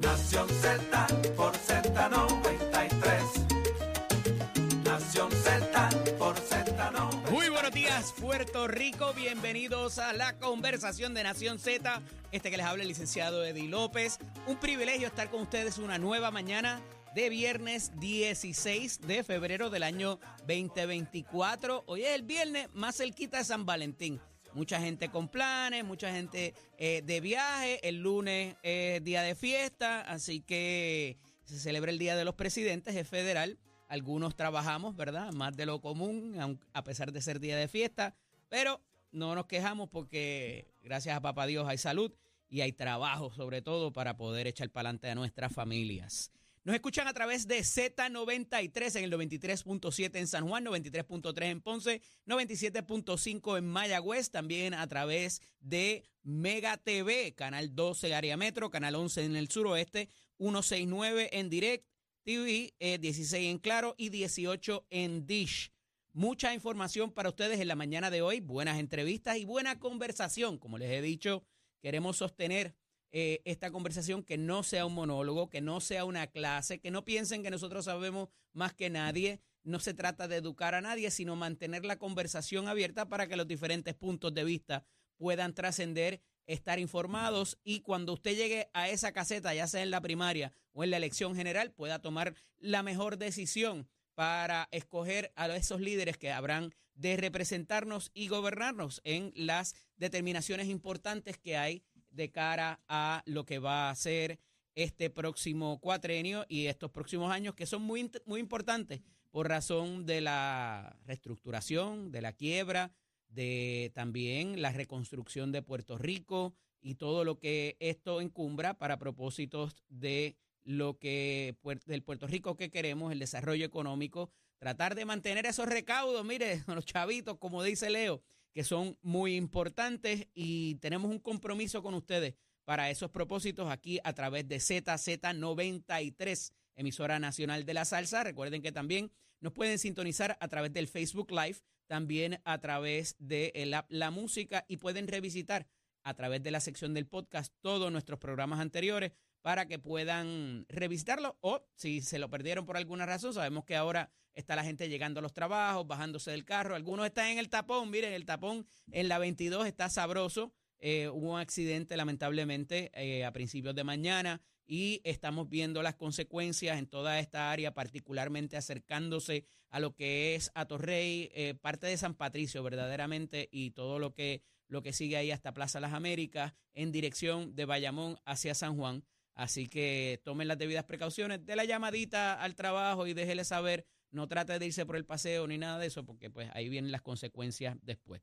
Nación Z por Z93. Nación Z por Z93. Muy buenos días, Puerto Rico. Bienvenidos a la conversación de Nación Z. Este que les habla el licenciado Eddie López. Un privilegio estar con ustedes una nueva mañana de viernes 16 de febrero del año 2024. Hoy es el viernes más cerquita de San Valentín. Mucha gente con planes, mucha gente eh, de viaje. El lunes es día de fiesta, así que se celebra el Día de los Presidentes, es federal. Algunos trabajamos, ¿verdad? Más de lo común, a pesar de ser día de fiesta. Pero no nos quejamos porque gracias a Papá Dios hay salud y hay trabajo, sobre todo, para poder echar para adelante a nuestras familias. Nos escuchan a través de Z93 en el 93.7 en San Juan, 93.3 en Ponce, 97.5 en Mayagüez, también a través de Mega TV, Canal 12 Área Metro, Canal 11 en el suroeste, 169 en Direct TV, eh, 16 en Claro y 18 en Dish. Mucha información para ustedes en la mañana de hoy, buenas entrevistas y buena conversación. Como les he dicho, queremos sostener eh, esta conversación que no sea un monólogo, que no sea una clase, que no piensen que nosotros sabemos más que nadie. No se trata de educar a nadie, sino mantener la conversación abierta para que los diferentes puntos de vista puedan trascender, estar informados y cuando usted llegue a esa caseta, ya sea en la primaria o en la elección general, pueda tomar la mejor decisión para escoger a esos líderes que habrán de representarnos y gobernarnos en las determinaciones importantes que hay de cara a lo que va a ser este próximo cuatrenio y estos próximos años que son muy, muy importantes por razón de la reestructuración, de la quiebra, de también la reconstrucción de Puerto Rico y todo lo que esto encumbra para propósitos de lo que del Puerto Rico que queremos, el desarrollo económico, tratar de mantener esos recaudos, mire, los chavitos, como dice Leo, que son muy importantes y tenemos un compromiso con ustedes para esos propósitos aquí a través de ZZ93, emisora nacional de la salsa. Recuerden que también nos pueden sintonizar a través del Facebook Live, también a través de app La Música y pueden revisitar a través de la sección del podcast todos nuestros programas anteriores para que puedan revisitarlo o si se lo perdieron por alguna razón, sabemos que ahora está la gente llegando a los trabajos, bajándose del carro, algunos están en el tapón, miren, el tapón en la 22 está sabroso, Eh, hubo un accidente lamentablemente eh, a principios de mañana y estamos viendo las consecuencias en toda esta área, particularmente acercándose a lo que es Atorrey, eh, parte de San Patricio verdaderamente y todo lo que, lo que sigue ahí hasta Plaza Las Américas en dirección de Bayamón hacia San Juan. Así que tomen las debidas precauciones, de la llamadita al trabajo y déjele saber, no trate de irse por el paseo ni nada de eso, porque pues ahí vienen las consecuencias después.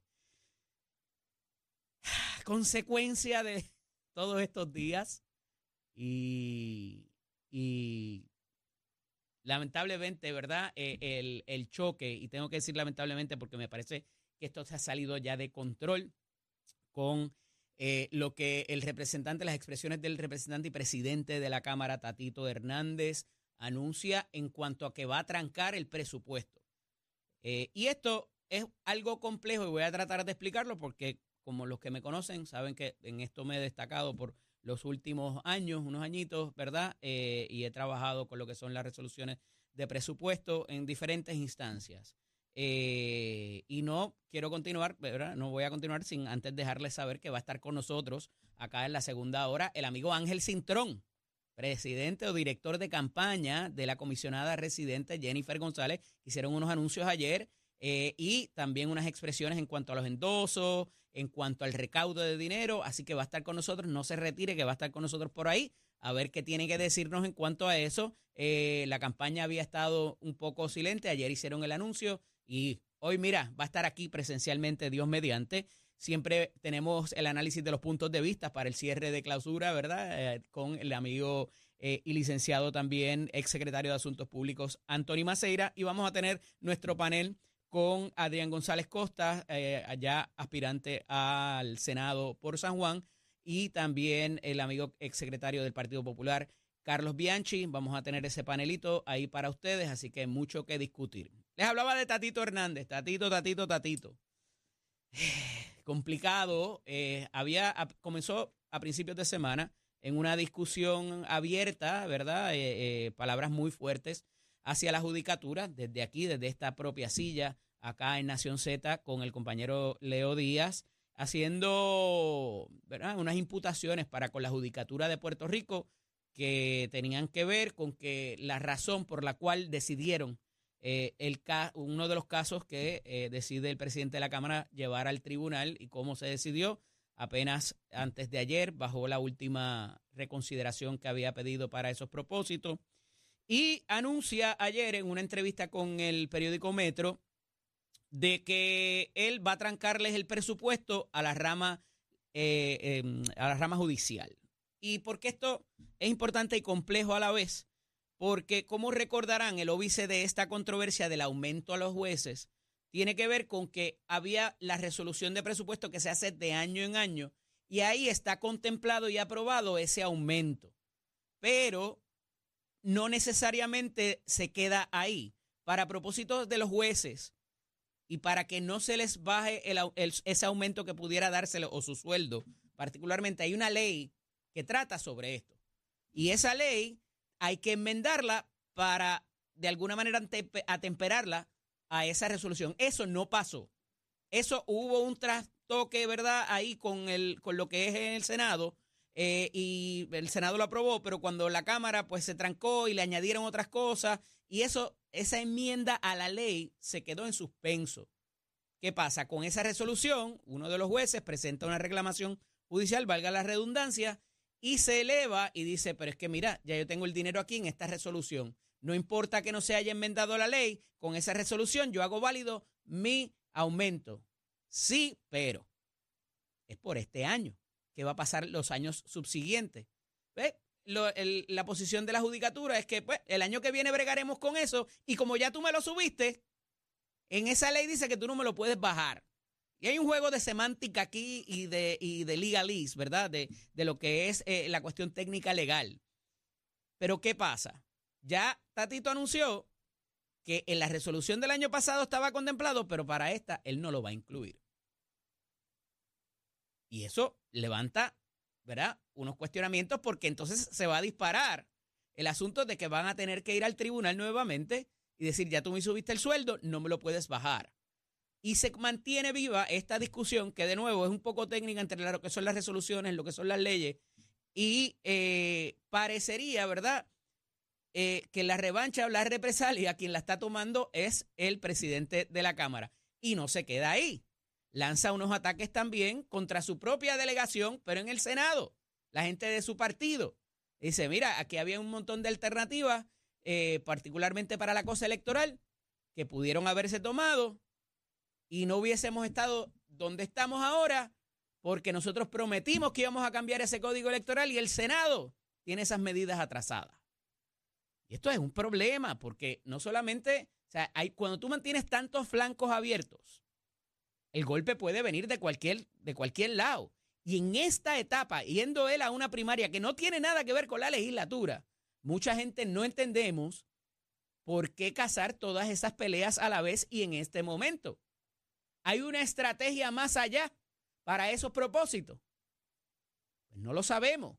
Consecuencia de todos estos días y, y lamentablemente, ¿verdad? Eh, el, el choque, y tengo que decir lamentablemente porque me parece que esto se ha salido ya de control con eh, lo que el representante, las expresiones del representante y presidente de la Cámara, Tatito Hernández, anuncia en cuanto a que va a trancar el presupuesto. Eh, y esto es algo complejo y voy a tratar de explicarlo porque como los que me conocen saben que en esto me he destacado por los últimos años, unos añitos, ¿verdad? Eh, y he trabajado con lo que son las resoluciones de presupuesto en diferentes instancias. Eh, y no quiero continuar, ¿verdad? No voy a continuar sin antes dejarles saber que va a estar con nosotros acá en la segunda hora el amigo Ángel Cintrón, presidente o director de campaña de la comisionada residente Jennifer González. Hicieron unos anuncios ayer eh, y también unas expresiones en cuanto a los endosos, en cuanto al recaudo de dinero. Así que va a estar con nosotros, no se retire, que va a estar con nosotros por ahí. A ver qué tiene que decirnos en cuanto a eso. Eh, la campaña había estado un poco silente. Ayer hicieron el anuncio y hoy, mira, va a estar aquí presencialmente, Dios mediante. Siempre tenemos el análisis de los puntos de vista para el cierre de clausura, ¿verdad? Eh, con el amigo eh, y licenciado también, ex secretario de Asuntos Públicos, Anthony Maceira. Y vamos a tener nuestro panel con Adrián González Costa, eh, allá aspirante al Senado por San Juan, y también el amigo exsecretario del Partido Popular, Carlos Bianchi. Vamos a tener ese panelito ahí para ustedes, así que mucho que discutir. Les hablaba de Tatito Hernández, Tatito, Tatito, Tatito. Complicado. eh, había comenzó a principios de semana en una discusión abierta, ¿verdad? Eh, eh, palabras muy fuertes hacia la judicatura, desde aquí, desde esta propia silla, acá en Nación Z, con el compañero Leo Díaz, haciendo unas imputaciones para con la judicatura de Puerto Rico que tenían que ver con que la razón por la cual decidieron eh, uno de los casos que eh, decide el presidente de la Cámara llevar al tribunal y cómo se decidió apenas antes de ayer, bajo la última reconsideración que había pedido para esos propósitos. Y anuncia ayer en una entrevista con el periódico Metro de que él va a trancarles el presupuesto a la rama, eh, em, a la rama judicial. ¿Y por qué esto es importante y complejo a la vez? Porque, como recordarán, el óbice de esta controversia del aumento a los jueces tiene que ver con que había la resolución de presupuesto que se hace de año en año y ahí está contemplado y aprobado ese aumento. Pero no necesariamente se queda ahí. Para propósitos de los jueces y para que no se les baje ese aumento que pudiera dárselo o su sueldo, particularmente hay una ley que trata sobre esto. Y esa ley hay que enmendarla para de alguna manera atemperarla a esa resolución. Eso no pasó. Eso hubo un trastoque, ¿verdad? Ahí con, el, con lo que es en el Senado. Eh, y el Senado lo aprobó, pero cuando la Cámara pues se trancó y le añadieron otras cosas y eso, esa enmienda a la ley se quedó en suspenso. ¿Qué pasa? Con esa resolución, uno de los jueces presenta una reclamación judicial, valga la redundancia, y se eleva y dice, pero es que mira, ya yo tengo el dinero aquí en esta resolución. No importa que no se haya enmendado la ley, con esa resolución yo hago válido mi aumento. Sí, pero es por este año. ¿Qué va a pasar los años subsiguientes? la posición de la judicatura es que pues, el año que viene bregaremos con eso y como ya tú me lo subiste, en esa ley dice que tú no me lo puedes bajar. Y hay un juego de semántica aquí y de, y de ¿verdad? De, de lo que es eh, la cuestión técnica legal. Pero ¿qué pasa? Ya Tatito anunció que en la resolución del año pasado estaba contemplado, pero para esta él no lo va a incluir. Y eso levanta, ¿verdad? Unos cuestionamientos porque entonces se va a disparar el asunto de que van a tener que ir al tribunal nuevamente y decir, ya tú me subiste el sueldo, no me lo puedes bajar. Y se mantiene viva esta discusión que de nuevo es un poco técnica entre lo que son las resoluciones, lo que son las leyes, y eh, parecería, ¿verdad? Eh, que la revancha o la represalia, quien la está tomando es el presidente de la Cámara. Y no se queda ahí. Lanza unos ataques también contra su propia delegación, pero en el Senado, la gente de su partido. Dice, mira, aquí había un montón de alternativas, eh, particularmente para la cosa electoral, que pudieron haberse tomado y no hubiésemos estado donde estamos ahora, porque nosotros prometimos que íbamos a cambiar ese código electoral y el Senado tiene esas medidas atrasadas. Y esto es un problema porque no solamente, o sea, hay, cuando tú mantienes tantos flancos abiertos, el golpe puede venir de cualquier, de cualquier lado. Y en esta etapa, yendo él a una primaria que no tiene nada que ver con la legislatura, mucha gente no entendemos por qué cazar todas esas peleas a la vez y en este momento. ¿Hay una estrategia más allá para esos propósitos? Pues no lo sabemos.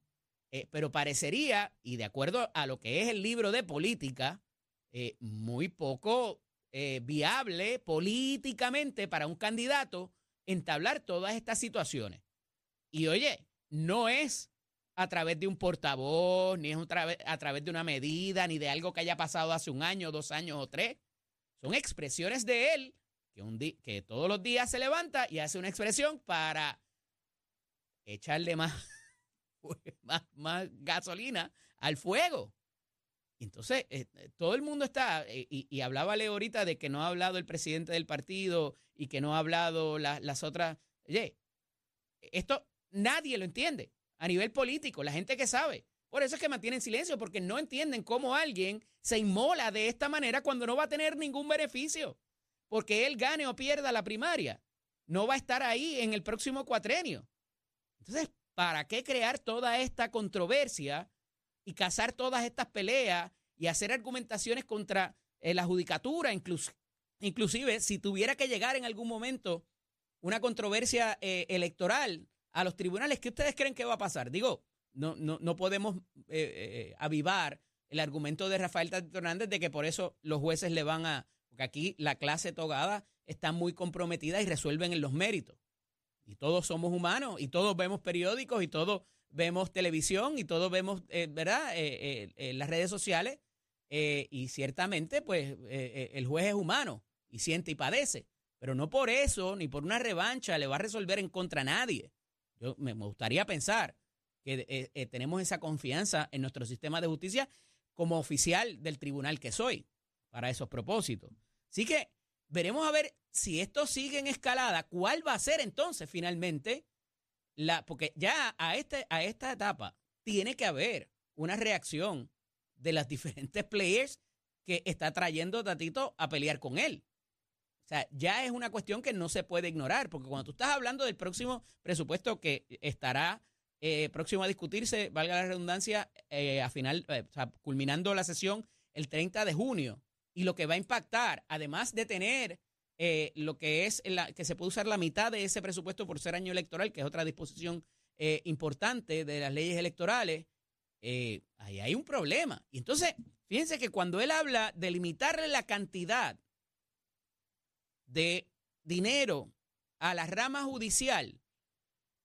Eh, pero parecería, y de acuerdo a lo que es el libro de política, eh, muy poco eh, viable políticamente para un candidato entablar todas estas situaciones. Y oye, no es a través de un portavoz, ni es a través de una medida, ni de algo que haya pasado hace un año, dos años o tres. Son expresiones de él que, que todos los días se levanta y hace una expresión para echarle más más, más gasolina al fuego. entonces, eh, eh, todo el mundo está, eh, y, hablaba Leo ahorita de que no ha hablado el presidente del partido y que no ha hablado las otras. Oye, esto nadie lo entiende a nivel político, la gente que sabe. Por eso es que mantienen silencio, porque no entienden cómo alguien se inmola de esta manera cuando no va a tener ningún beneficio. Porque él gane o pierda la primaria. No va a estar ahí en el próximo cuatrenio. Entonces, ¿Para qué crear toda esta controversia y cazar todas estas peleas y hacer argumentaciones contra eh, la judicatura, inclusive si tuviera que llegar en algún momento una controversia eh, electoral a los tribunales, ¿qué ustedes creen que va a pasar? Digo, no, no, no podemos eh, avivar el argumento de Rafael Hernández de que por eso los jueces le van a, porque aquí la clase togada está muy comprometida y resuelven en los méritos. Y todos somos humanos y todos vemos periódicos y todos vemos televisión y todos vemos, ¿verdad?, las redes sociales eh, y ciertamente, pues, eh, eh, el juez es humano y siente y padece. Pero no por eso, ni por una revancha, le va a resolver en contra a nadie. Yo me, gustaría pensar que tenemos esa confianza en nuestro sistema de justicia como oficial del tribunal que soy para esos propósitos. Así que veremos a ver si esto sigue en escalada, cuál va a ser entonces finalmente la, porque ya a, este, a esta etapa tiene que haber una reacción de las diferentes players que está trayendo Tatito a pelear con él. O sea, ya es una cuestión que no se puede ignorar, porque cuando tú estás hablando del próximo presupuesto que estará eh, próximo a discutirse, valga la redundancia, eh, a final, eh, culminando la sesión el 30 de junio, y lo que va a impactar, además de tener lo que es la, que se puede usar la mitad de ese presupuesto por ser año electoral, que es otra disposición importante de las leyes electorales, eh, ahí hay un problema. Y entonces, fíjense que cuando él habla de limitarle la cantidad de dinero a la rama judicial,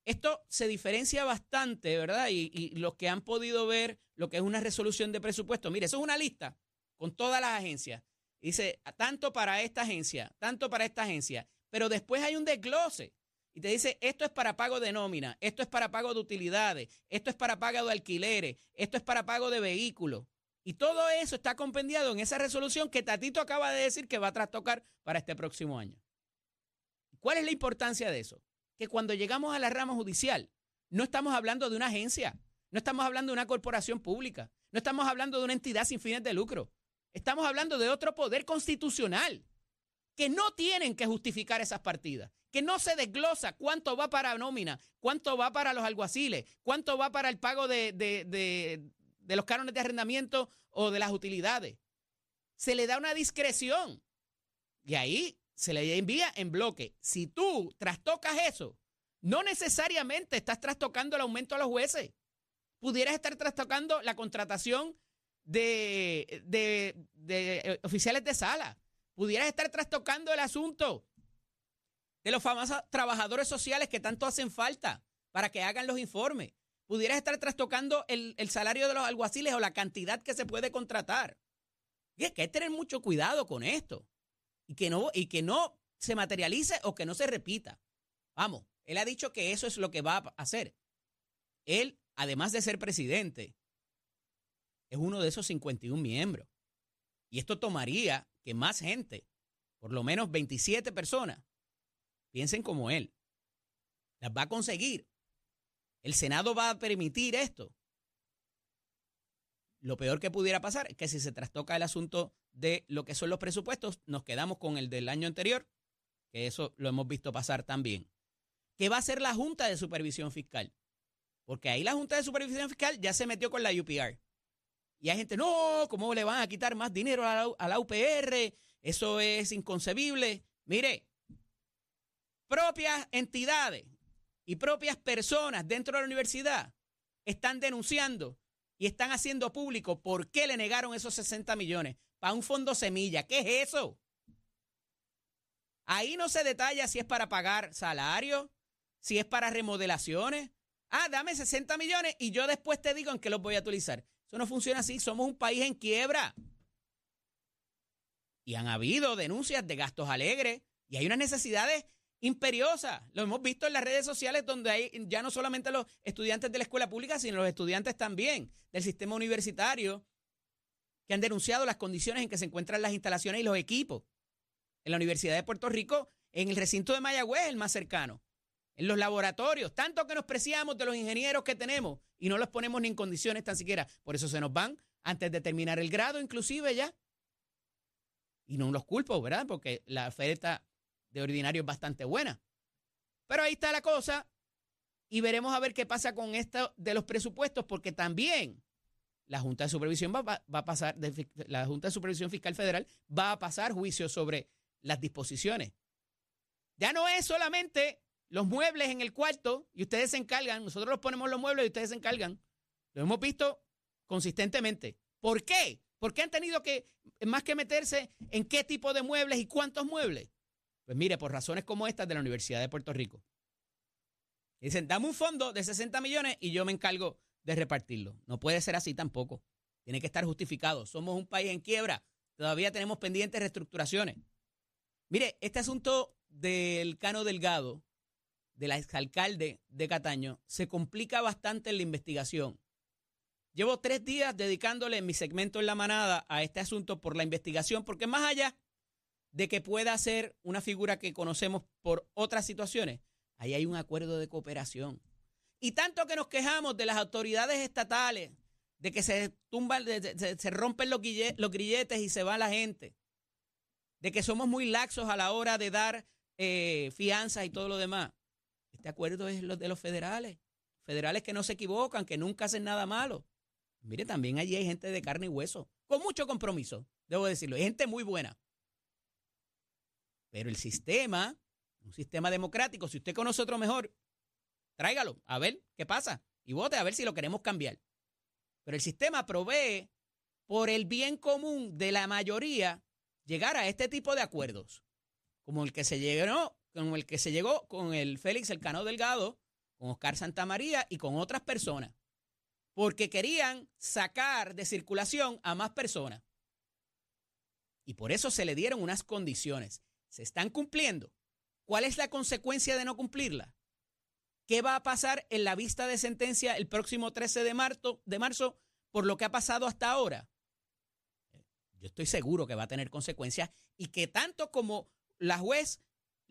esto se diferencia bastante, ¿verdad? Y, los que han podido ver lo que es una resolución de presupuesto, mire, eso es una lista con todas las agencias. Dice, tanto para esta agencia, tanto para esta agencia, pero después hay un desglose y te dice, esto es para pago de nómina, esto es para pago de utilidades, esto es para pago de alquileres, esto es para pago de vehículos. Y todo eso está compendiado en esa resolución que Tatito acaba de decir que va a trastocar para este próximo año. ¿Cuál es la importancia de eso? Que cuando llegamos a la rama judicial, no estamos hablando de una agencia, no estamos hablando de una corporación pública, no estamos hablando de una entidad sin fines de lucro, estamos hablando de otro poder constitucional que no tienen que justificar esas partidas, que no se desglosa cuánto va para nómina, cuánto va para los alguaciles, cuánto va para el pago de, los cánones de arrendamiento o de las utilidades. Se le da una discreción y ahí se le envía en bloque. Si tú trastocas eso, no necesariamente estás trastocando el aumento a los jueces. Pudieras estar trastocando la contratación de, de, de oficiales de sala pudieras estar trastocando el asunto de los famosos trabajadores sociales que tanto hacen falta para que hagan los informes. Pudieras estar trastocando el, salario de los alguaciles o la cantidad que se puede contratar. Y es que hay que tener mucho cuidado con esto y que no, y que no se materialice o que no se repita. Vamos, él ha dicho que eso es lo que va a hacer. Él, además de ser presidente, es uno de esos 51 miembros. Y esto tomaría que más gente, por lo menos 27 personas, piensen como él. Las va a conseguir. El Senado va a permitir esto. Lo peor que pudiera pasar es que si se trastoca el asunto de lo que son los presupuestos, nos quedamos con el del año anterior, que eso lo hemos visto pasar también. ¿Qué va a hacer la Junta de Supervisión Fiscal? Porque ahí la Junta de Supervisión Fiscal ya se metió con la UPR. Y hay gente, no, ¿cómo le van a quitar más dinero a la, UPR? Eso es inconcebible. Mire, propias entidades y propias personas dentro de la universidad están denunciando y están haciendo público por qué le negaron esos 60 millones para un fondo semilla. ¿Qué es eso? Ahí no se detalla si es para pagar salarios, si es para remodelaciones. Ah, dame 60 millones y yo después te digo en qué los voy a utilizar. No funciona así. Somos un país en quiebra. Y han habido denuncias de gastos alegres y hay unas necesidades imperiosas. Lo hemos visto en las redes sociales donde hay ya no solamente los estudiantes de la escuela pública, sino los estudiantes también del sistema universitario que han denunciado las condiciones en que se encuentran las instalaciones y los equipos. En la Universidad de Puerto Rico, en el recinto de Mayagüez, el más cercano en los laboratorios, tanto que nos preciamos de los ingenieros que tenemos y no los ponemos ni en condiciones tan siquiera. Por eso se nos van antes de terminar el grado, inclusive ya. Y no los culpo, ¿verdad? Porque la oferta de ordinario es bastante buena. Pero ahí está la cosa y veremos a ver qué pasa con esto de los presupuestos, porque también la Junta de Supervisión va, va- va a pasar, la Junta de Supervisión Fiscal Federal va a pasar juicio sobre las disposiciones. Ya no es solamente los muebles en el cuarto y ustedes se encargan, nosotros los ponemos los muebles y ustedes se encargan. Lo hemos visto consistentemente. ¿Por qué? ¿Por qué han tenido que, más que meterse en qué tipo de muebles y cuántos muebles? Pues mire, por razones como estas de la Universidad de Puerto Rico. Dicen, dame un fondo de 60 millones y yo me encargo de repartirlo. No puede ser así tampoco. Tiene que estar justificado. Somos un país en quiebra. Todavía tenemos pendientes reestructuraciones. Mire, este asunto del Cano Delgado, del exalcalde de Cataño, se complica bastante en la investigación. Llevo tres días dedicándole mi segmento en la manada a este asunto por la investigación, porque más allá de que pueda ser una figura que conocemos por otras situaciones, ahí hay un acuerdo de cooperación. Y tanto que nos quejamos de las autoridades estatales, de que se tumban, se, rompen los grilletes y se va la gente, de que somos muy laxos a la hora de dar eh, fianzas y todo lo demás. Este acuerdo es lo de los federales, federales que no se equivocan, que nunca hacen nada malo. Mire, también allí hay gente de carne y hueso, con mucho compromiso, debo decirlo, hay gente muy buena. Pero el sistema, un sistema democrático, si usted conoce otro mejor, tráigalo, a ver qué pasa y vote a ver si lo queremos cambiar. Pero el sistema provee por el bien común de la mayoría llegar a este tipo de acuerdos, como el que se llegó, como el que se llegó con el Félix Elcano Delgado, con Oscar Santamaría y con otras personas, porque querían sacar de circulación a más personas. Y por eso se le dieron unas condiciones. ¿Se están cumpliendo? ¿Cuál es la consecuencia de no cumplirla? ¿Qué va a pasar en la vista de sentencia el próximo 13 de marzo, de marzo por lo que ha pasado hasta ahora? Yo estoy seguro que va a tener consecuencias y que tanto como la juez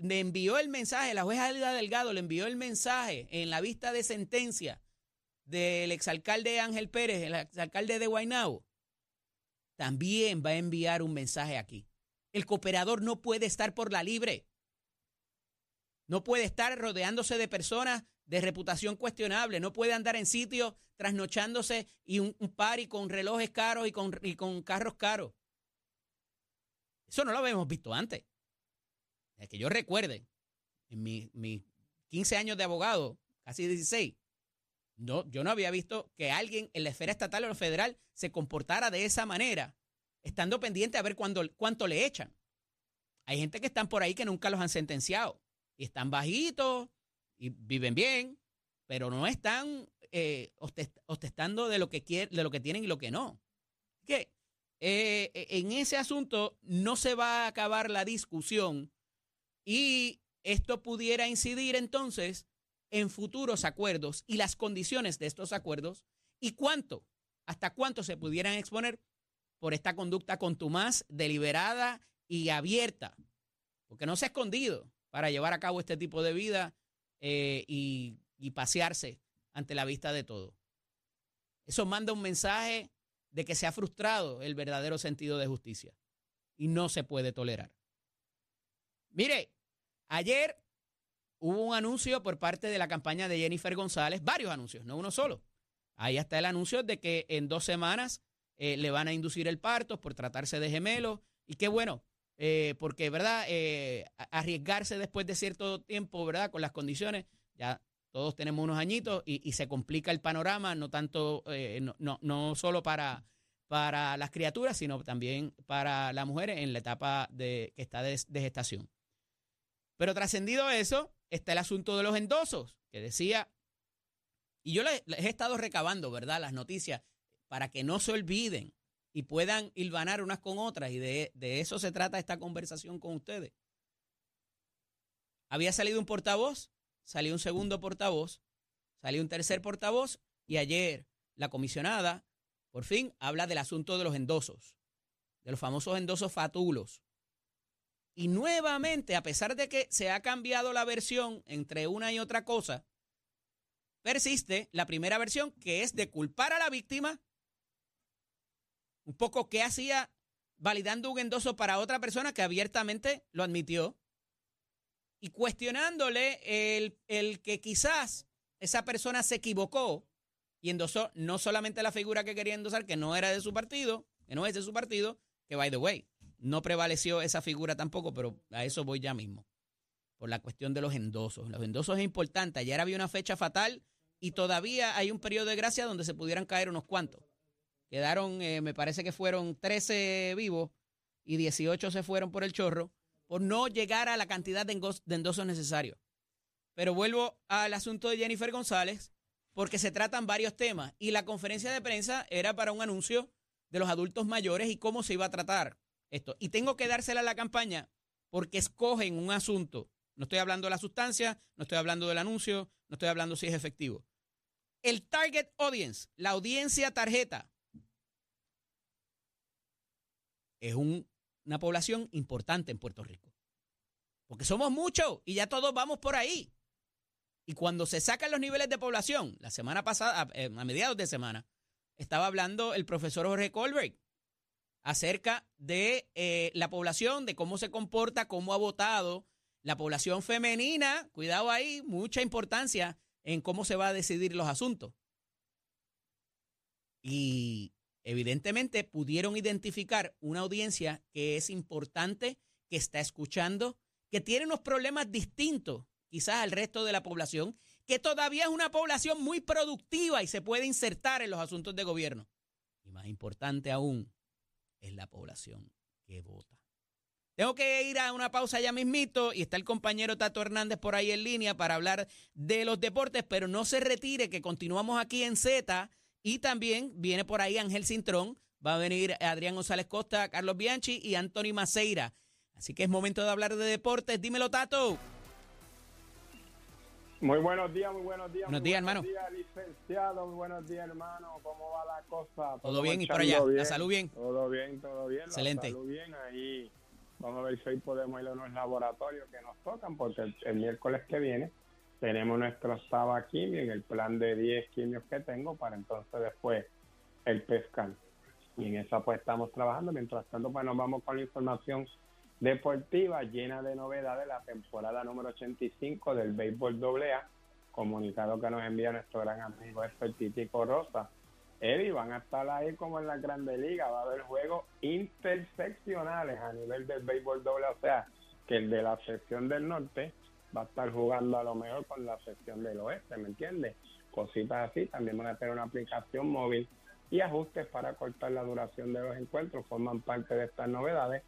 le envió el mensaje, la juez Alda Delgado le envió el mensaje en la vista de sentencia del exalcalde Ángel Pérez, el exalcalde de Guaynabo, también va a enviar un mensaje aquí. El cooperador no puede estar por la libre. No puede estar rodeándose de personas de reputación cuestionable. No puede andar en sitios trasnochándose y un, un party con relojes caros y con, y con carros caros. Eso no lo habíamos visto antes. Es que yo recuerde, en mis mi 15 años de abogado, casi 16, no, yo no había visto que alguien en la esfera estatal o federal se comportara de esa manera, estando pendiente a ver cuánto le echan. Hay gente que están por ahí que nunca los han sentenciado y están bajitos y viven bien, pero no están eh, ostentando de lo que de lo que tienen y lo que no. Que eh, en ese asunto no se va a acabar la discusión y esto pudiera incidir entonces en futuros acuerdos y las condiciones de estos acuerdos y cuánto, hasta cuánto se pudieran exponer por esta conducta contumaz, deliberada y abierta, porque no se ha escondido para llevar a cabo este tipo de vida eh, y, y pasearse ante la vista de todo. Eso manda un mensaje de que se ha frustrado el verdadero sentido de justicia y no se puede tolerar. Mire, ayer hubo un anuncio por parte de la campaña de Jennifer González, varios anuncios, no uno solo. Ahí está el anuncio de que en dos semanas eh, le van a inducir el parto por tratarse de gemelos. Y qué bueno, eh, porque, ¿verdad? Eh, arriesgarse después de cierto tiempo, ¿verdad? Con las condiciones, ya todos tenemos unos añitos y, se complica el panorama, no tanto, no, solo para, para las criaturas, sino también para la mujer en la etapa de, que está de gestación. Pero trascendido eso, está el asunto de los endosos, que decía, y yo les, he estado recabando, ¿verdad? Las noticias para que no se olviden y puedan hilvanar unas con otras, y de, de eso se trata esta conversación con ustedes. Había salido un portavoz, salió un segundo portavoz, salió un tercer portavoz, y ayer la comisionada, por fin, habla del asunto de los endosos, de los famosos endosos fatulos. Y nuevamente, a pesar de que se ha cambiado la versión entre una y otra cosa, persiste la primera versión que es de culpar a la víctima, un poco que hacía validando un endoso para otra persona que abiertamente lo admitió. Y cuestionándole el, el que quizás esa persona se equivocó y endosó no solamente la figura que quería endosar, que no era de su partido, que no es de su partido, que by the way, no prevaleció esa figura tampoco, pero a eso voy ya mismo, por la cuestión de los endosos. Los endosos es importante. Ayer había una fecha fatal y todavía hay un periodo de gracia donde se pudieran caer unos cuantos. Quedaron, eh, me parece que fueron 13 vivos y 18 se fueron por el chorro por no llegar a la cantidad de endosos necesarios. Pero vuelvo al asunto de Jennifer González, porque se tratan varios temas y la conferencia de prensa era para un anuncio de los adultos mayores y cómo se iba a tratar esto. Y tengo que dársela a la campaña porque escogen un asunto. No estoy hablando de la sustancia, no estoy hablando del anuncio, no estoy hablando si es efectivo. El target audience, la audiencia tarjeta, es una población importante en Puerto Rico. Porque somos muchos y ya todos vamos por ahí. Y cuando se sacan los niveles de población, la semana pasada, a, eh, mediados de semana, estaba hablando el profesor Jorge Colbert acerca de eh, la población, de cómo se comporta, cómo ha votado la población femenina. Cuidado ahí, mucha importancia en cómo se va a decidir los asuntos. Y evidentemente pudieron identificar una audiencia que es importante, que está escuchando, que tiene unos problemas distintos quizás al resto de la población, que todavía es una población muy productiva y se puede insertar en los asuntos de gobierno. Y más importante aún, es la población que vota. Tengo que ir a una pausa ya mismito y está el compañero Tato Hernández por ahí en línea para hablar de los deportes, pero no se retire que continuamos aquí en Z y también viene por ahí Ángel Cintrón, va a venir Adrián González Costa, Carlos Bianchi y Anthony Maceira. Así que es momento de hablar de deportes. Dímelo, Tato. Muy buenos días, muy buenos días. Buenos días, hermano. Buenos días, licenciado. Muy buenos días, hermano. ¿Cómo va la cosa? Todo, bien y por allá. La salud bien. Todo bien, todo bien. Excelente. La salud bien. Ahí vamos a ver si hoy podemos ir a unos laboratorios que nos tocan, porque el, miércoles que viene tenemos nuestro sábado quimio en el plan de 10 quimios que tengo para entonces después el pescar. Y en esa pues estamos trabajando. Mientras tanto, pues nos vamos con la información deportiva llena de novedades la temporada número 85 del béisbol AA, comunicado que nos envía nuestro gran amigo Héctor Titico Rosa. Eddie, van a estar ahí como en la Grande Liga, va a haber juegos interseccionales a nivel del béisbol AA, o sea, que el de la sección del norte va a estar jugando a lo mejor con la sección del oeste, ¿me entiendes? Cositas así, también van a tener una aplicación móvil y ajustes para cortar la duración de los encuentros, forman parte de estas novedades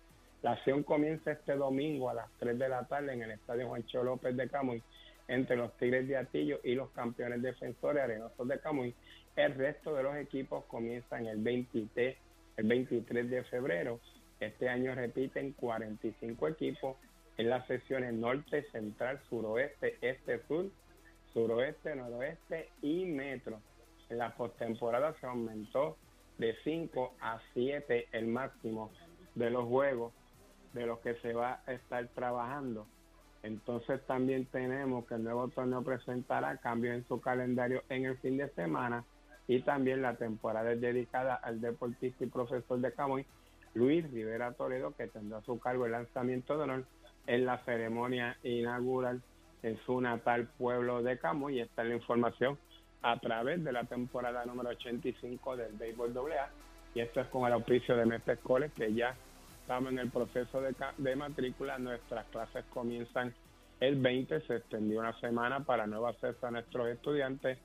la acción comienza este domingo a las 3 de la tarde en el Estadio Juancho López de Camuy entre los Tigres de Atillo y los campeones defensores arenosos de Camuy. El resto de los equipos comienzan el 23, el 23 de febrero. Este año repiten 45 equipos en las sesiones norte, central, suroeste, este, sur, suroeste, noroeste y metro. En la postemporada se aumentó de 5 a 7 el máximo de los juegos de lo que se va a estar trabajando. Entonces también tenemos que el nuevo torneo presentará cambios en su calendario en el fin de semana y también la temporada es dedicada al deportista y profesor de Camuy, Luis Rivera Toledo, que tendrá a su cargo el lanzamiento de honor en la ceremonia inaugural en su natal pueblo de Camuy. Y está la información a través de la temporada número 85 del Béisbol AA. Y esto es con el auspicio de Mestre College, que ya Estamos en el proceso de, matrícula. Nuestras clases comienzan el 20. Se extendió una semana para nuevo acceso a nuestros estudiantes.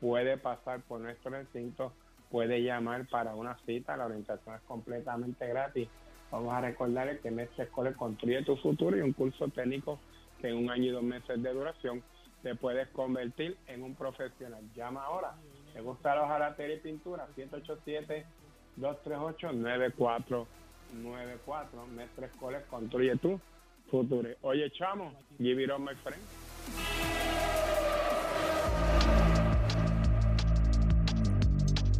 Puede pasar por nuestro recinto. Puede llamar para una cita. La orientación es completamente gratis. Vamos a recordarles que Mestre Escolar construye tu futuro y un curso técnico que en un año y dos meses de duración te puedes convertir en un profesional. Llama ahora. ¿Te gusta la jalatería y pintura? 187 238 94 94 Mestre Escoles construye tu futuro. Oye, chamo, give it on, my friend.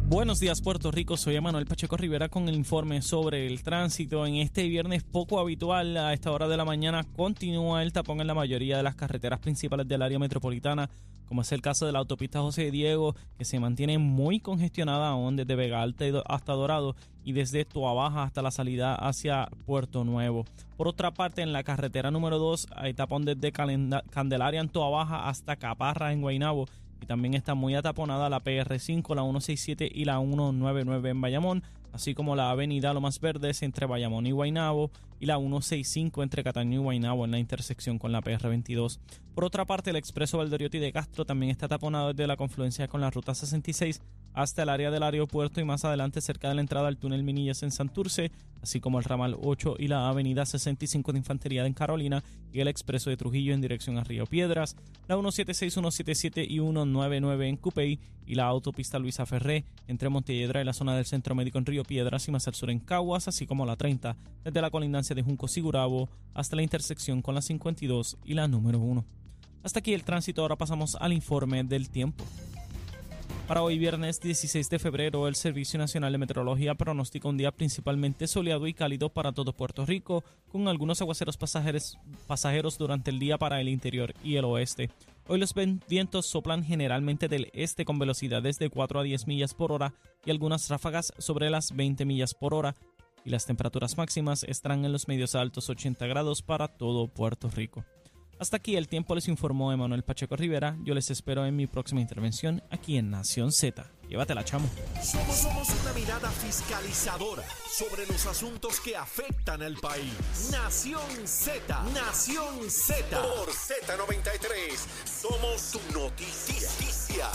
Buenos días Puerto Rico, soy Emanuel Pacheco Rivera con el informe sobre el tránsito. En este viernes poco habitual a esta hora de la mañana continúa el tapón en la mayoría de las carreteras principales del área metropolitana como es el caso de la autopista José Diego, que se mantiene muy congestionada aún desde Vega Alta hasta Dorado y desde Baja hasta la salida hacia Puerto Nuevo. Por otra parte, en la carretera número 2 hay tapón desde Candelaria en Baja hasta Caparra en Guaynabo y también está muy ataponada la PR5, la 167 y la 199 en Bayamón, así como la avenida Lomas Verdes entre Bayamón y Guaynabo y la 165 entre Cataño y Guaynabo en la intersección con la PR22. Por otra parte, el expreso Valdoriotti de Castro también está taponado desde la confluencia con la ruta 66 hasta el área del aeropuerto y más adelante cerca de la entrada al túnel Minillas en Santurce, así como el ramal 8 y la avenida 65 de Infantería en Carolina y el expreso de Trujillo en dirección a Río Piedras, la 176, 177 y 199 en Cupey y la autopista Luisa Ferré entre Montelledra y la zona del Centro Médico en Río Piedras y más al sur en Caguas, así como la 30 desde la colindancia de Junco Sigurabo hasta la intersección con la 52 y la número 1. Hasta aquí el tránsito, ahora pasamos al informe del tiempo. Para hoy viernes 16 de febrero, el Servicio Nacional de Meteorología pronostica un día principalmente soleado y cálido para todo Puerto Rico, con algunos aguaceros pasajeros, pasajeros durante el día para el interior y el oeste. Hoy los vientos soplan generalmente del este con velocidades de 4 a 10 millas por hora y algunas ráfagas sobre las 20 millas por hora, y las temperaturas máximas estarán en los medios altos 80 grados para todo Puerto Rico. Hasta aquí el tiempo les informó Emanuel Pacheco Rivera. Yo les espero en mi próxima intervención aquí en Nación Z. Llévatela, chamo. Somos, somos una mirada fiscalizadora sobre los asuntos que afectan al país. Nación Z, Nación Z. Por Z93, somos su noticia.